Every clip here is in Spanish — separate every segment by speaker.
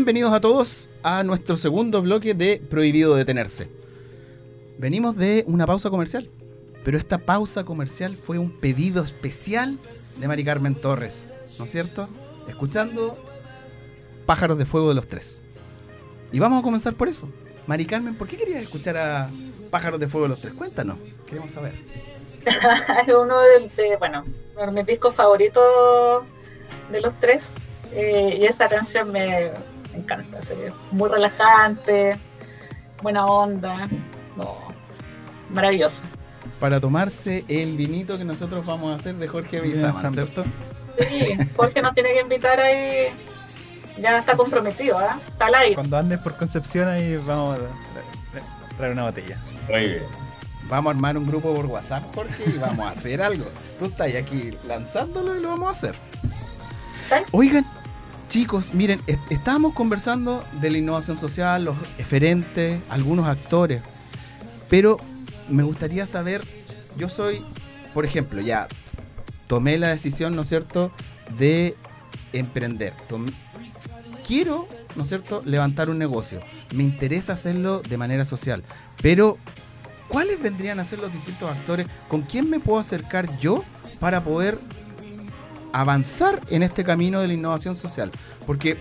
Speaker 1: Bienvenidos a todos a nuestro segundo bloque de Prohibido Detenerse. Venimos de una pausa comercial, pero esta pausa comercial fue un pedido especial de Mari Carmen Torres, ¿no es cierto? Escuchando Pájaros de Fuego de los Tres. Y vamos a comenzar por eso. Mari Carmen, ¿por qué querías escuchar a Pájaros de Fuego de los Tres? Cuéntanos, queremos saber.
Speaker 2: es uno de, bueno, uno de mis discos favoritos de los tres. Eh, y esa canción me, encanta. muy relajante, buena onda. maravilloso.
Speaker 1: Para tomarse el vinito que nosotros vamos a hacer de Jorge Bizama, ¿cierto?
Speaker 2: Sí, Jorge nos tiene que invitar ahí. Ya está comprometido, ¿eh? Está al aire.
Speaker 3: Cuando andes por Concepción ahí vamos a traer una botella.
Speaker 1: Muy bien. Vamos a armar un grupo por WhatsApp, Jorge, y vamos a hacer algo. Tú estás aquí lanzándolo y lo vamos a hacer. Oigan, chicos, miren, estábamos conversando de la innovación social, los referentes, algunos actores, pero me gustaría saber, yo soy, por ejemplo, ya tomé la decisión, ¿no es cierto?, de emprender. quiero, ¿no es cierto?, levantar un negocio. Me interesa hacerlo de manera social, pero ¿cuáles vendrían a ser los distintos actores? ¿Con quién me puedo acercar yo para poder avanzar en este camino de la innovación social, porque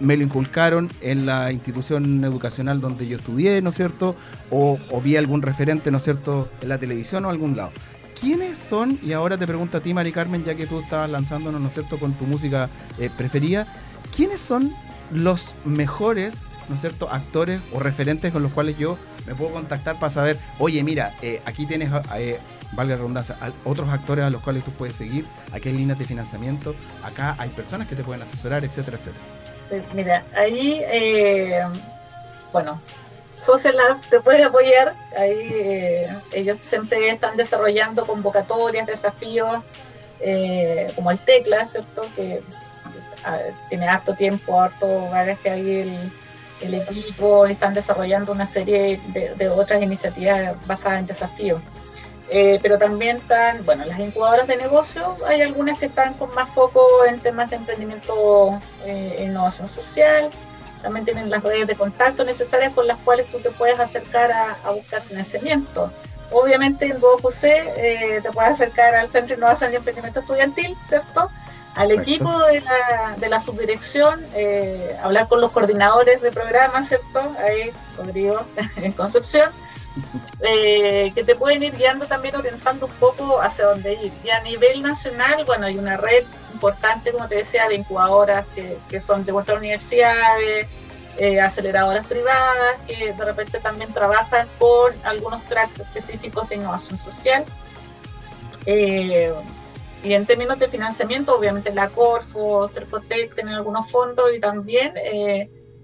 Speaker 1: me lo inculcaron en la institución educacional donde yo estudié, ¿no es cierto? O, vi algún referente, ¿no es cierto?, en la televisión o algún lado. ¿Quiénes son, y ahora te pregunto a ti, Mari Carmen, ya que tú estabas lanzándonos, ¿no es cierto?, con tu música eh, preferida, ¿quiénes son los mejores, ¿no es cierto?, actores o referentes con los cuales yo me puedo contactar para saber, oye, mira, eh, aquí tienes eh, valga la redundancia, otros actores a los cuales tú puedes seguir, aquí hay líneas de financiamiento, acá hay personas que te pueden asesorar, etcétera, etcétera.
Speaker 2: mira, ahí, eh, bueno, Social Lab te puede apoyar, ahí eh, ellos siempre están desarrollando convocatorias, desafíos, eh, como el Tecla, ¿cierto? Que tiene harto tiempo, harto que ahí el, equipo, están desarrollando una serie de otras iniciativas basadas en desafíos. Eh, pero también están, bueno, las incubadoras de negocio, hay algunas que están con más foco en temas de emprendimiento e innovación social, también tienen las redes de contacto necesarias con las cuales tú te puedes acercar a, buscar financiamiento. Obviamente en Duo José eh, te puedes acercar al Centro de Innovación y Emprendimiento Estudiantil, ¿cierto? Al equipo de la, de la subdirección, hablar con los coordinadores de programas, ¿cierto? Ahí, Rodrigo, en Concepción eh, que te pueden ir guiando también, orientando un poco hacia dónde ir. Y a nivel nacional, bueno, hay una red importante, como te decía, de incubadoras que, son de vuestras universidades, eh, aceleradoras privadas, que de repente también trabajan con algunos tracks específicos de innovación social. Eh, y en términos de financiamiento, obviamente la Corfo, Cercotec tienen algunos fondos y también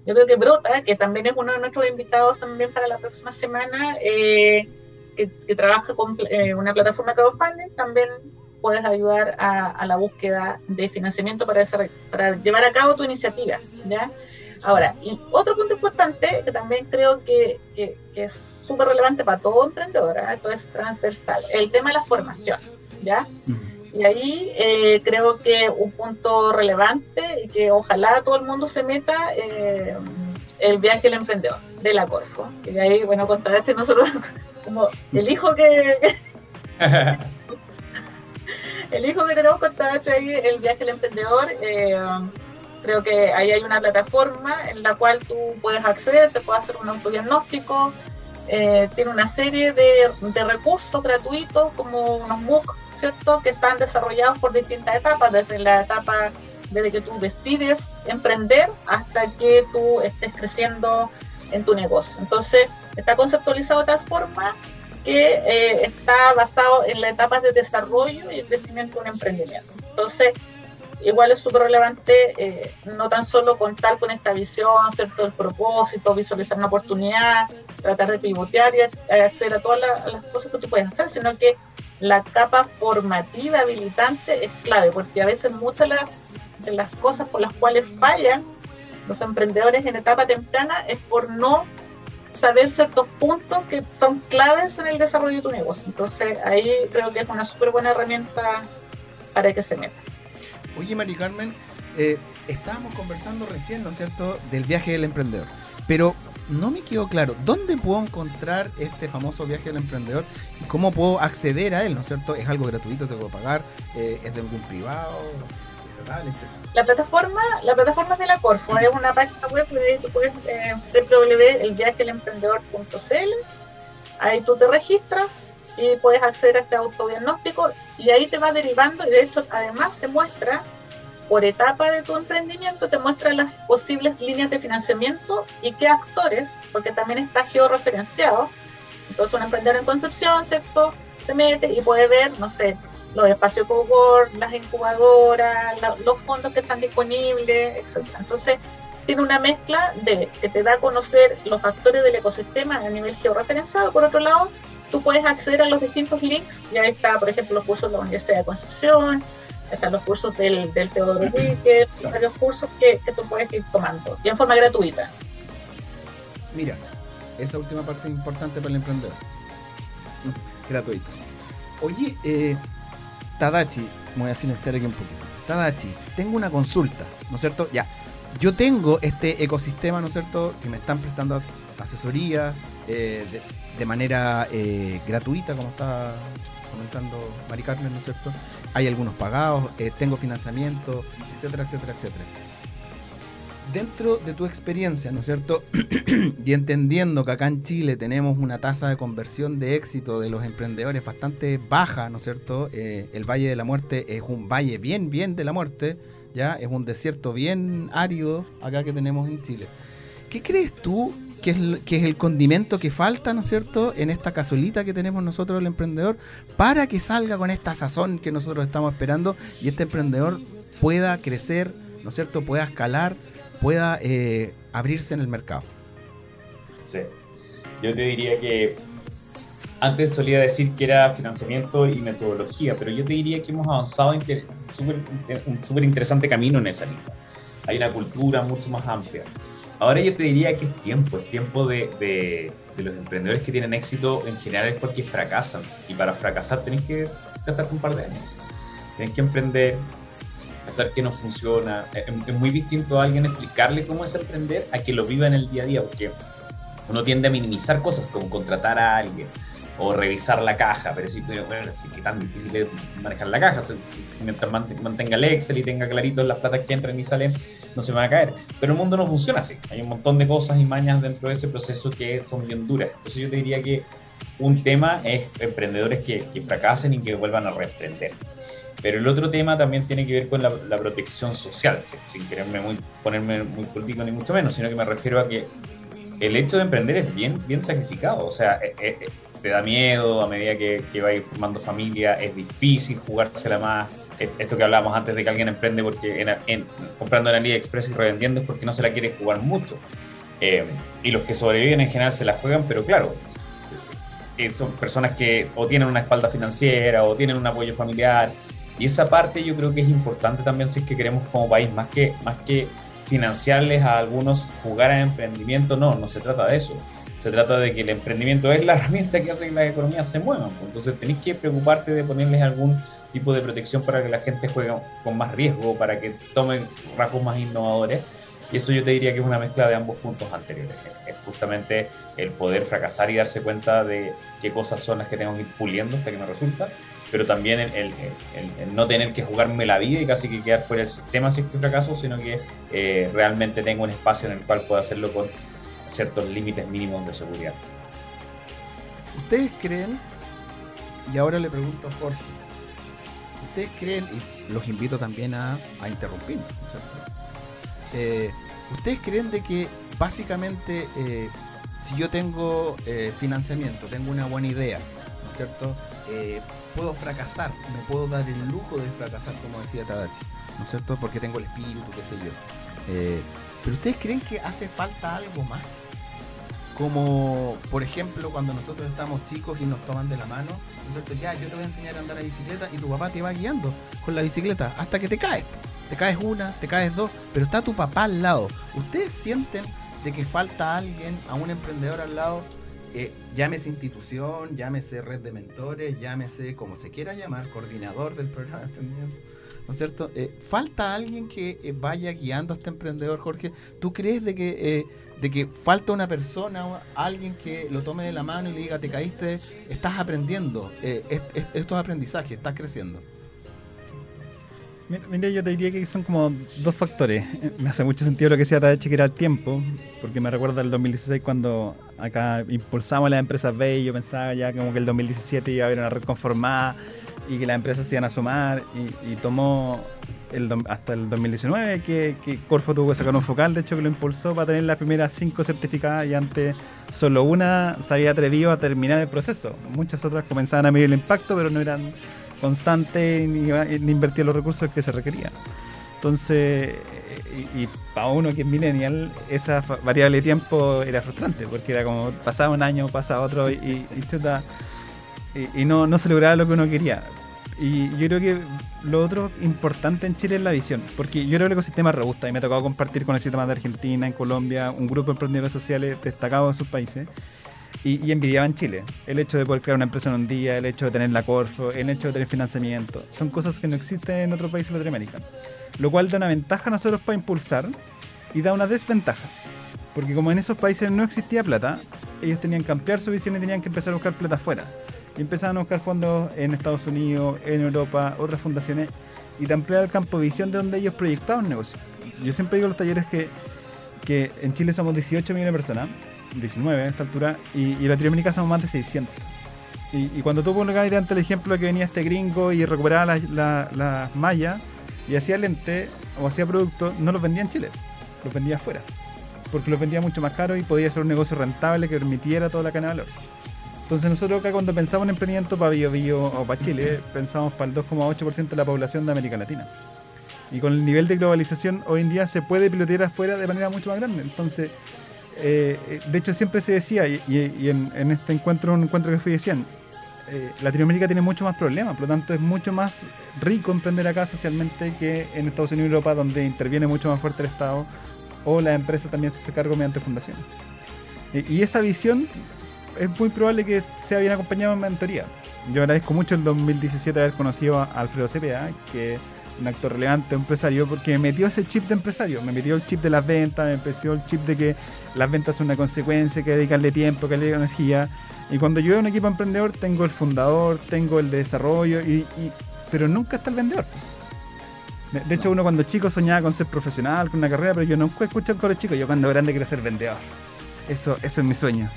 Speaker 2: yo creo que Brota, que también es uno de nuestros invitados también para la próxima semana, eh, que, trabaja con eh, una plataforma crowdfunding, también puedes ayudar a, la búsqueda de financiamiento para, llevar a cabo tu iniciativa. ¿ya? Ahora, y otro punto importante que también creo que, que, es súper relevante para todo emprendedor, ¿eh? esto es transversal, el tema de la formación. ¿ya? Y ahí eh, creo que un punto relevante y que ojalá todo el mundo se meta, eh, el viaje del emprendedor de la Corfo. Y ahí, bueno, con esto nosotros, como el hijo que... el hijo que tenemos con ahí, el viaje del emprendedor, eh, creo que ahí hay una plataforma en la cual tú puedes acceder, te puedes hacer un autodiagnóstico, tiene una serie de, de recursos gratuitos como unos MOOC ¿cierto? Que están desarrollados por distintas etapas, desde la etapa desde que tú decides emprender hasta que tú estés creciendo en tu negocio. Entonces, está conceptualizado de tal forma que eh, está basado en las etapas de desarrollo y el crecimiento de un emprendimiento. Entonces, igual es súper relevante eh, no tan solo contar con esta visión, ¿cierto? El propósito, visualizar una oportunidad, tratar de pivotear y acceder a todas las cosas que tú puedes hacer, sino que la capa formativa habilitante es clave, porque a veces muchas de las cosas por las cuales fallan los emprendedores en etapa temprana es por no saber ciertos puntos que son claves en el desarrollo de tu negocio. Entonces ahí creo que es una súper buena herramienta para que se meta.
Speaker 1: Oye, Mari Carmen, eh, estábamos conversando recién, ¿no es cierto?, del viaje del emprendedor. Pero no me quedó claro, ¿dónde puedo encontrar este famoso viaje del emprendedor y cómo puedo acceder a él, ¿no es cierto? ¿Es algo gratuito, tengo que pagar? Eh, ¿Es de algún privado?
Speaker 2: La plataforma, la plataforma de la Corfo es una página web que tú puedes eh, www.elviajeelemprendedor.cl ahí tú te registras y puedes acceder a este autodiagnóstico y ahí te va derivando y de hecho además te muestra por etapa de tu emprendimiento, te muestra las posibles líneas de financiamiento y qué actores, porque también está georreferenciado. Entonces un emprendedor en Concepción, ¿cierto? Se mete y puede ver, no sé, los espacios cowork, las incubadoras, los fondos que están disponibles, etc. Entonces tiene una mezcla de que te da a conocer los actores del ecosistema a nivel georreferenciado. Por otro lado, tú puedes acceder a los distintos links. Ya está, por ejemplo, los cursos de la Universidad de Concepción, están los cursos del, del Teodoro Wicker, varios cursos que, que, tú puedes ir tomando y en forma gratuita.
Speaker 1: Mira, esa última parte es importante para el emprendedor. Gratuito. Oye, eh, Tadachi, voy a silenciar aquí un poquito. Tadachi, tengo una consulta, ¿no es cierto? Ya, yo tengo este ecosistema, ¿no es cierto?, que me están prestando asesoría eh, de, manera eh, gratuita, como está comentando Mari Carmen, ¿no es cierto? Hay algunos pagados, eh, tengo financiamiento, etcétera, etcétera, etcétera. Dentro de tu experiencia, ¿no es cierto? y entendiendo que acá en Chile tenemos una tasa de conversión de éxito de los emprendedores bastante baja, ¿no es cierto? el Valle de la Muerte es un valle bien, bien de la muerte ¿ya? Es un desierto bien árido acá que tenemos en Chile. ¿Qué crees tú que es, el condimento que falta, ¿no es cierto?, en esta cazuelita que tenemos nosotros, el emprendedor, para que salga con esta sazón que nosotros estamos esperando y este emprendedor pueda crecer, ¿no es cierto?, pueda escalar, pueda eh, abrirse en el mercado.
Speaker 4: Sí. Yo te diría que antes solía decir que era financiamiento y metodología, pero yo te diría que hemos avanzado en un súper interesante camino en esa línea. Hay una cultura mucho más amplia. Ahora yo te diría que es tiempo, es tiempo de, de, los emprendedores que tienen éxito en general es porque fracasan. Y para fracasar tenés que gastar un par de años. Tenés que emprender, gastar que no funciona. Es, es muy distinto a alguien explicarle cómo es emprender a que lo viva en el día a día, porque uno tiende a minimizar cosas como contratar a alguien o revisar la caja, pero sí, sí que tan difícil es manejar la caja, mientras mantenga el Excel y tenga clarito las platas que entran y salen, no se van a caer. Pero el mundo no funciona así, hay un montón de cosas y mañas dentro de ese proceso que son bien duras. Entonces yo te diría que un tema es emprendedores que, que fracasen y que vuelvan a reemprender. Pero el otro tema también tiene que ver con la, protección social, sin quererme ponerme muy político ni mucho menos, sino que me refiero a que el hecho de emprender es bien, bien sacrificado. O sea, eh, eh, te da miedo a medida que, que vais formando familia, es difícil jugársela más. Esto que hablábamos antes de que alguien emprende porque en, comprando en AliExpress y revendiendo es porque no se la quiere jugar mucho. Eh, y los que sobreviven en general se la juegan, pero claro, eh, son personas que o tienen una espalda financiera o tienen un apoyo familiar. Y esa parte yo creo que es importante también si es que queremos como país, más que, más que financiarles a algunos jugar a emprendimiento, no, no se trata de eso se trata de que el emprendimiento es la herramienta que hace que las economías se muevan. Pues. Entonces tenéis que preocuparte de ponerles algún tipo de protección para que la gente juegue con más riesgo, para que tomen rasgos más innovadores. Y eso yo te diría que es una mezcla de ambos puntos anteriores. Es justamente el poder fracasar y darse cuenta de qué cosas son las que tengo que ir puliendo hasta que me resulta, pero también el, no tener que jugarme la vida y casi que quedar fuera del sistema si es que fracaso, sino que eh, realmente tengo un espacio en el cual puedo hacerlo con ciertos límites mínimos de seguridad.
Speaker 1: ¿Ustedes creen, y ahora le pregunto a Jorge, ¿ustedes creen, y los invito también a, a interrumpir, eh, ¿ustedes creen de que básicamente eh, si yo tengo eh, financiamiento, tengo una buena idea, ¿no es cierto? puedo fracasar, me puedo dar el lujo de fracasar, como decía Tadachi, ¿no es cierto? Porque tengo el espíritu, qué sé yo. pero ustedes creen que hace falta algo más? Como, por ejemplo, cuando nosotros estamos chicos y nos toman de la mano, ¿no Ya, yo te voy a enseñar a andar a bicicleta y tu papá te va guiando con la bicicleta hasta que te caes. Te caes una, te caes dos, pero está tu papá al lado. ¿Ustedes sienten de que falta alguien, a un emprendedor al lado, eh, llámese institución, llámese red de mentores, llámese como se quiera llamar, coordinador del programa de emprendimiento, ¿no es cierto? Eh, falta alguien que eh, vaya guiando a este emprendedor, Jorge. ¿Tú crees de que, eh, de que falta una persona, alguien que lo tome de la mano y le diga, te caíste, estás aprendiendo, estos aprendizajes, estás creciendo?
Speaker 3: Mira, yo te diría que son como dos factores. Me hace mucho sentido lo que decía Tadachi, que era el tiempo, porque me recuerda el 2016 cuando acá impulsamos las empresas B y yo pensaba ya como que el 2017 iba a haber una red conformada y que las empresas se iban a sumar y, tomó el, hasta el 2019 que, Corfo tuvo que sacar un focal, de hecho que lo impulsó para tener las primeras cinco certificadas y antes solo una se había atrevido a terminar el proceso. Muchas otras comenzaban a medir el impacto pero no eran constantes ni, invertían los recursos que se requerían. Entonces, y, para uno que es millennial, esa variable de tiempo era frustrante, porque era como pasaba un año, pasaba otro y, y chuta, y, no, no se lograba lo que uno quería. Y yo creo que lo otro importante en Chile es la visión, porque yo creo que el ecosistema es robusto y me ha tocado compartir con el sistema de Argentina, en Colombia, un grupo de emprendedores sociales destacados en sus países y, y envidiaban Chile. El hecho de poder crear una empresa en un día, el hecho de tener la Corfo, el hecho de tener financiamiento, son cosas que no existen en otros países de Latinoamérica. Lo cual da una ventaja a nosotros para impulsar y da una desventaja. Porque como en esos países no existía plata, ellos tenían que ampliar su visión y tenían que empezar a buscar plata afuera y empezaban a buscar fondos en Estados Unidos, en Europa, otras fundaciones, y te ampliar el campo de visión de donde ellos proyectaban negocios. Yo siempre digo a los talleres que, que en Chile somos 18 millones de personas, 19 a esta altura, y, y en Latinoamérica somos más de 600. Y, y cuando tú pones ante el ejemplo de que venía este gringo y recuperaba las la, mallas y hacía lente o hacía productos, no los vendía en Chile, los vendía afuera. Porque los vendía mucho más caro y podía ser un negocio rentable que permitiera toda la cadena de valor. Entonces nosotros acá cuando pensamos en emprendimiento para Bio, Bio o para Chile, pensamos para el 2,8% de la población de América Latina. Y con el nivel de globalización hoy en día se puede pilotear afuera de manera mucho más grande. Entonces, eh, de hecho siempre se decía, y, en, este encuentro, un encuentro que fui decían, eh, Latinoamérica tiene mucho más problemas, por lo tanto es mucho más rico emprender acá socialmente que en Estados Unidos y Europa, donde interviene mucho más fuerte el Estado o la empresa también se hace cargo mediante fundaciones. y esa visión es muy probable que sea bien acompañado en mentoría. Yo agradezco mucho el 2017 haber conocido a Alfredo Cepeda, que es un actor relevante, empresario, porque me metió ese chip de empresario, me metió el chip de las ventas, me empezó el chip de que las ventas son una consecuencia, que dedicarle tiempo, que dedicarle energía. Y cuando yo veo un equipo emprendedor, tengo el fundador, tengo el de desarrollo, y, pero nunca está el vendedor. De, hecho, uno cuando chico soñaba con ser profesional, con una carrera, pero yo nunca escuché con los chicos. Yo cuando grande quiero ser vendedor. Eso, eso es mi sueño.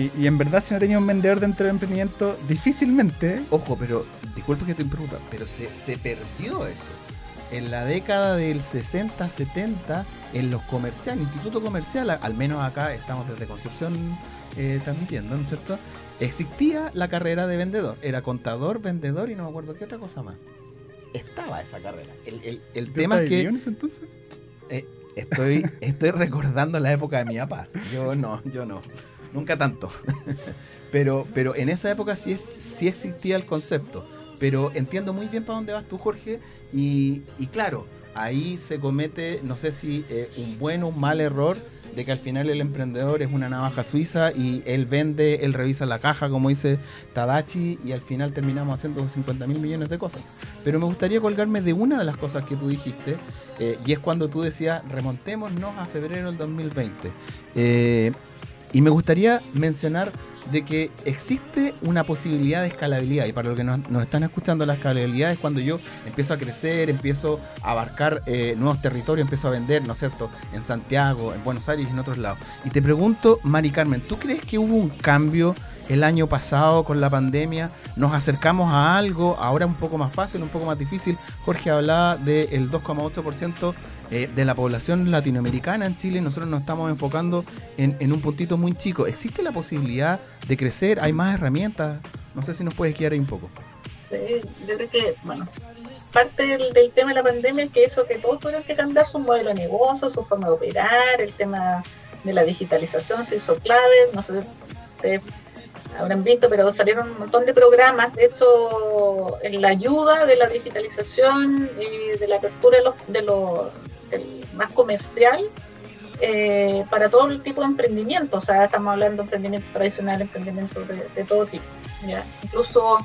Speaker 3: Y, en verdad, si no tenía un vendedor dentro del emprendimiento, difícilmente.
Speaker 1: Ojo, pero disculpe que te interrumpa, pero se, perdió eso. En la década del 60, 70, en los comerciales, instituto comercial, al menos acá estamos desde Concepción eh, transmitiendo, ¿no es cierto? Existía la carrera de vendedor. Era contador, vendedor y no me acuerdo qué otra cosa más. Estaba esa carrera. El, el, tema es que. entonces? Eh, estoy, estoy recordando la época de mi papá. Yo no, yo no nunca tanto. pero, pero en esa época sí, es, sí existía el concepto. Pero entiendo muy bien para dónde vas tú, Jorge. Y, claro, ahí se comete, no sé si eh, un buen o un mal error de que al final el emprendedor es una navaja suiza y él vende, él revisa la caja, como dice Tadachi, y al final terminamos haciendo 50 mil millones de cosas. Pero me gustaría colgarme de una de las cosas que tú dijiste, eh, y es cuando tú decías, remontémonos a febrero del 2020. Eh, y me gustaría mencionar de que existe una posibilidad de escalabilidad. Y para los que nos, están escuchando, la escalabilidad es cuando yo empiezo a crecer, empiezo a abarcar eh, nuevos territorios, empiezo a vender, ¿no es cierto?, en Santiago, en Buenos Aires y en otros lados. Y te pregunto, Mari Carmen, ¿tú crees que hubo un cambio el año pasado con la pandemia? ¿Nos acercamos a algo ahora un poco más fácil, un poco más difícil? Jorge hablaba del 2,8% eh, de la población latinoamericana en Chile, nosotros nos estamos enfocando en, un puntito muy chico. ¿Existe la posibilidad de crecer? ¿Hay más herramientas? No sé si nos puedes guiar ahí un poco.
Speaker 2: Sí, yo creo que, bueno, parte del, tema de la pandemia es que eso que todos tuvieron que cambiar su modelo de negocio, su forma de operar, el tema de la digitalización se hizo clave, no sé habrán visto, pero salieron un montón de programas, de hecho, en la ayuda de la digitalización y de la apertura de los, de los más comercial eh, para todo el tipo de emprendimiento. O sea, estamos hablando de emprendimiento tradicional, emprendimiento de, todo tipo. ¿ya? Incluso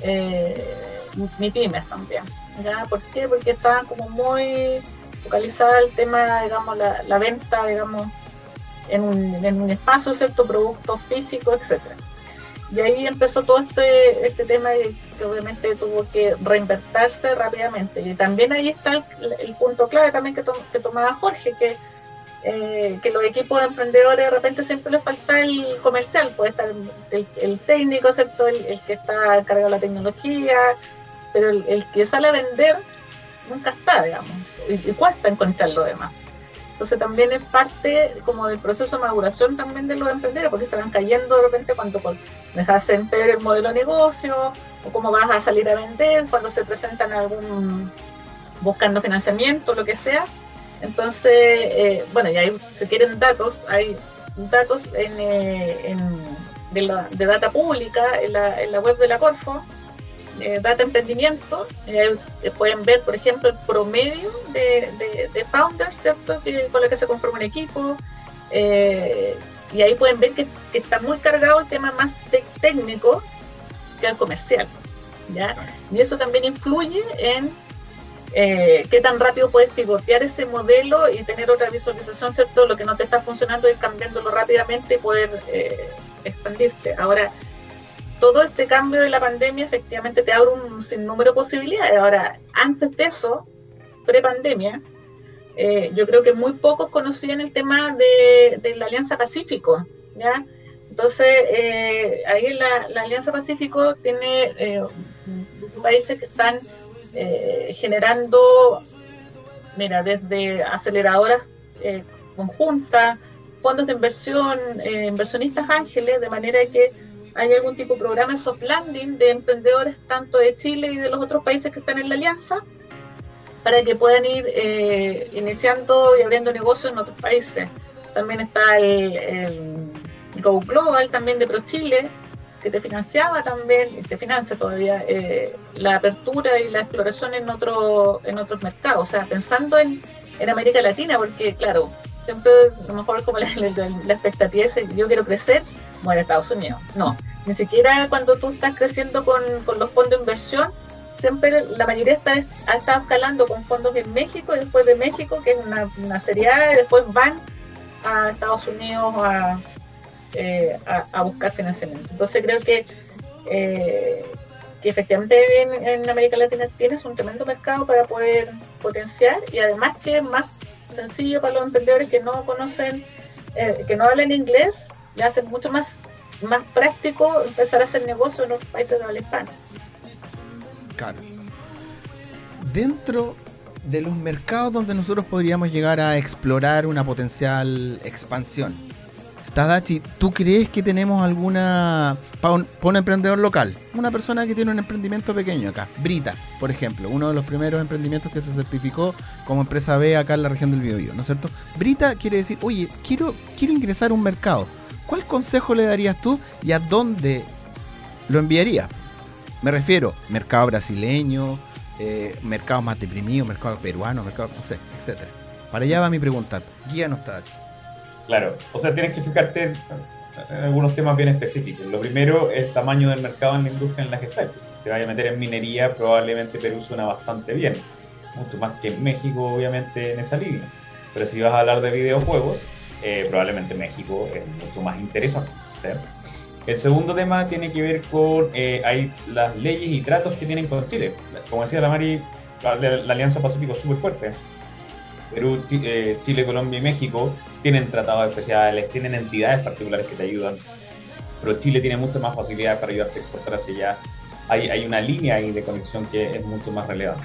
Speaker 2: eh, mi pymes también. ¿ya? ¿Por qué? Porque estaban como muy focalizada el tema, digamos, la, venta, digamos, en un, espacio, ¿cierto? Productos físicos, etcétera. Y ahí empezó todo este, este tema que obviamente tuvo que reinvertirse rápidamente. Y también ahí está el, punto clave también que, que tomaba Jorge, que, eh, que los equipos de emprendedores de repente siempre les falta el comercial, puede estar el, técnico, ¿cierto? El, que está cargado de la tecnología, pero el, que sale a vender nunca está, digamos, y, y cuesta encontrar lo demás. Entonces también es parte como del proceso de maduración también de los emprendedores, porque se van cayendo de repente cuando dejas de entender el modelo de negocio, o cómo vas a salir a vender, cuando se presentan algún buscando financiamiento, lo que sea. Entonces, eh, bueno, y ahí se quieren datos, hay datos en, eh, de, data pública en la web de la Corfo, eh, Data Emprendimiento, eh, pueden ver, por ejemplo, el promedio de, de, founders, ¿cierto? Que, con los que se conforma un equipo. Eh, y ahí pueden ver que, está muy cargado el tema más técnico que el comercial. ¿ya? Y eso también influye en qué tan rápido puedes pivotear este modelo y tener otra visualización, ¿cierto? Lo que no te está funcionando, ir cambiándolo rápidamente y poder expandirte. Ahora, todo este cambio de la pandemia efectivamente te abre un sinnúmero de posibilidades. Ahora, antes de eso, pre-pandemia, eh, yo creo que muy pocos conocían el tema de, la Alianza Pacífico, ¿ya? Entonces, eh, ahí la, Alianza Pacífico tiene eh, países que están generando, mira, desde aceleradoras conjuntas, fondos de inversión, inversionistas ángeles, de manera que hay algún tipo de programa de soft landing de emprendedores tanto de Chile y de los otros países que están en la alianza para que puedan ir eh, iniciando y abriendo negocios en otros países. También está el, Go Global también de ProChile, que te financiaba también, y te financia todavía, eh, la apertura y la exploración en, otro, en otros mercados. O sea, pensando en, en América Latina, porque claro, siempre a lo mejor como la, la expectativa es yo quiero crecer, bueno, Estados Unidos. No, ni siquiera cuando tú estás creciendo con, los fondos de inversión, siempre la mayoría está, ha estado escalando con fondos en México después de México, que es una, una serie A, y después van a Estados Unidos a, eh, a, buscar financiamiento. Entonces creo que, eh, que efectivamente en, América Latina tienes un tremendo mercado para poder potenciar y además que es más sencillo para los emprendedores que no conocen, eh, que no hablan inglés, le hace mucho más, más práctico empezar a hacer negocio en otros países de habla hispana.
Speaker 1: Claro. Dentro de los mercados donde nosotros podríamos llegar a explorar una potencial expansión, Tadachi, ¿tú crees que tenemos alguna para un, emprendedor local? Una persona que tiene un emprendimiento pequeño acá, Brita, por ejemplo, uno de los primeros emprendimientos que se certificó como empresa B acá en la región del Biobío, ¿no es cierto? Brita quiere decir, oye, quiero, quiero ingresar a un mercado. ¿Cuál consejo le darías tú y a dónde lo enviaría? Me refiero, mercado brasileño, eh, mercado más deprimido, mercado peruano, mercado, no sé, etcétera. Para allá va mi pregunta. Guíanos, Tadachi.
Speaker 4: Claro, o sea, tienes que fijarte en, algunos temas bien específicos. Lo primero es el tamaño del mercado en la industria en la que estás. Si te vayas a meter en minería, probablemente Perú suena bastante bien. Mucho más que México, obviamente, en esa línea. Pero si vas a hablar de videojuegos, eh, probablemente México es mucho más interesante. El segundo tema tiene que ver con eh, hay las leyes y tratos que tienen con Chile. Como decía la Mari, la, la Alianza Pacífico es súper fuerte. Perú, eh, Chile, Colombia y México tienen tratados especiales, tienen entidades particulares que te ayudan, pero Chile tiene muchas más facilidades para ayudarte a exportar hacia allá. Hay, hay una línea ahí de conexión que es mucho más relevante.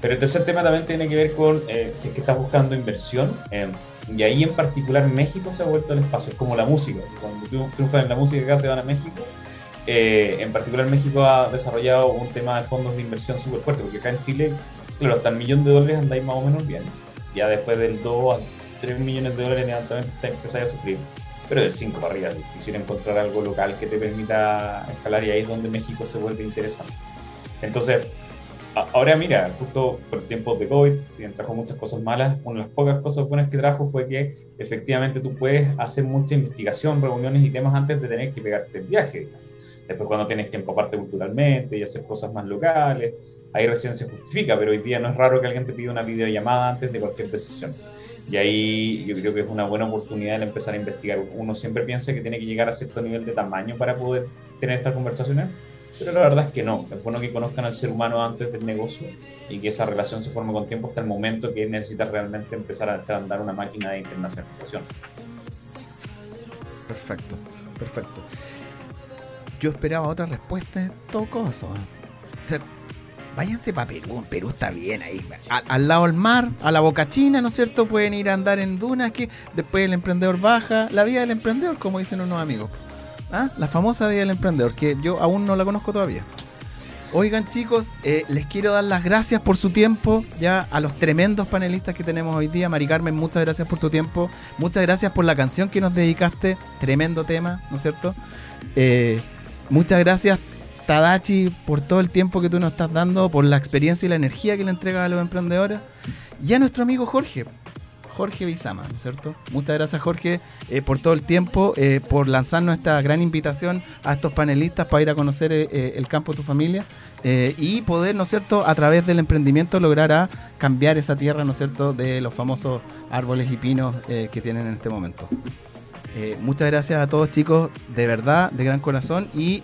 Speaker 4: Pero el tercer tema también tiene que ver con eh, si es que estás buscando inversión, eh, y ahí en particular México se ha vuelto el espacio, es como la música. Cuando tú triunfas en la música acá se van a México. en particular México ha desarrollado un tema de fondos de inversión súper fuerte, porque acá en Chile, claro, hasta el millón de dólares andáis más o menos bien ya después del 2 a 3 millones de dólares levantamiento empezáis a sufrir. Pero del 5 para arriba, quisiera encontrar algo local que te permita escalar y ahí es donde México se vuelve interesante. Entonces, ahora mira, justo por tiempos de COVID, si bien trajo muchas cosas malas, una de las pocas cosas buenas que trajo fue que efectivamente tú puedes hacer mucha investigación, reuniones y temas antes de tener que pegarte el viaje. Después cuando tienes que empaparte culturalmente y hacer cosas más locales, ahí recién se justifica, pero hoy día no es raro que alguien te pida una videollamada antes de cualquier decisión. Y ahí yo creo que es una buena oportunidad de empezar a investigar. Uno siempre piensa que tiene que llegar a cierto nivel de tamaño para poder tener estas conversaciones, pero la verdad es que no. Es bueno que conozcan al ser humano antes del negocio y que esa relación se forme con tiempo hasta el momento que necesitas realmente empezar a andar una máquina de internacionalización.
Speaker 1: Perfecto, perfecto. Yo esperaba otra respuesta en todo caso. O sea, váyanse para Perú, Perú está bien ahí. Al, lado del mar, a la boca china, ¿no es cierto? Pueden ir a andar en dunas, que después el emprendedor baja. La vida del emprendedor, como dicen unos amigos. ¿Ah? La famosa vida del emprendedor, que yo aún no la conozco todavía. Oigan chicos, eh, les quiero dar las gracias por su tiempo, ya a los tremendos panelistas que tenemos hoy día. Mari Carmen, muchas gracias por tu tiempo. Muchas gracias por la canción que nos dedicaste. Tremendo tema, ¿no es cierto? Eh, muchas gracias Tadachi, por todo el tiempo que tú nos estás dando, por la experiencia y la energía que le entregas a los emprendedores. Y a nuestro amigo Jorge, Jorge Bizama, ¿no es cierto? Muchas gracias Jorge eh, por todo el tiempo, eh, por lanzarnos esta gran invitación a estos panelistas para ir a conocer eh, el campo de tu familia y poder, ¿no es cierto?, a través del emprendimiento lograr a cambiar esa tierra, ¿no es cierto?, de los famosos árboles y pinos que tienen en este momento. muchas gracias a todos chicos, de verdad, de gran corazón y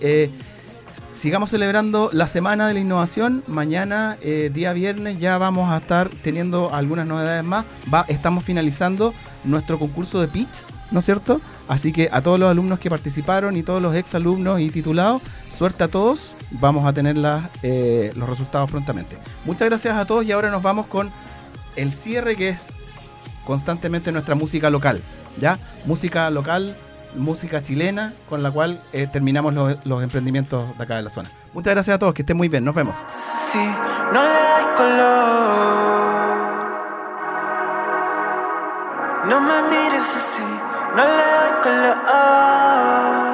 Speaker 1: sigamos celebrando la Semana de la Innovación. Mañana, eh, día viernes, ya vamos a estar teniendo algunas novedades más. Estamos finalizando nuestro concurso de pitch, ¿no es cierto? Así que a todos los alumnos que participaron y todos los ex alumnos y titulados, suerte a todos. Vamos a tener eh, los resultados prontamente. Muchas gracias a todos y ahora nos vamos con el cierre que es constantemente nuestra música local. ¿Ya? Música local música chilena con la cual eh, terminamos los, emprendimientos de acá de la zona. Muchas gracias a todos, que estén muy bien, nos vemos. no me mires así, no le color.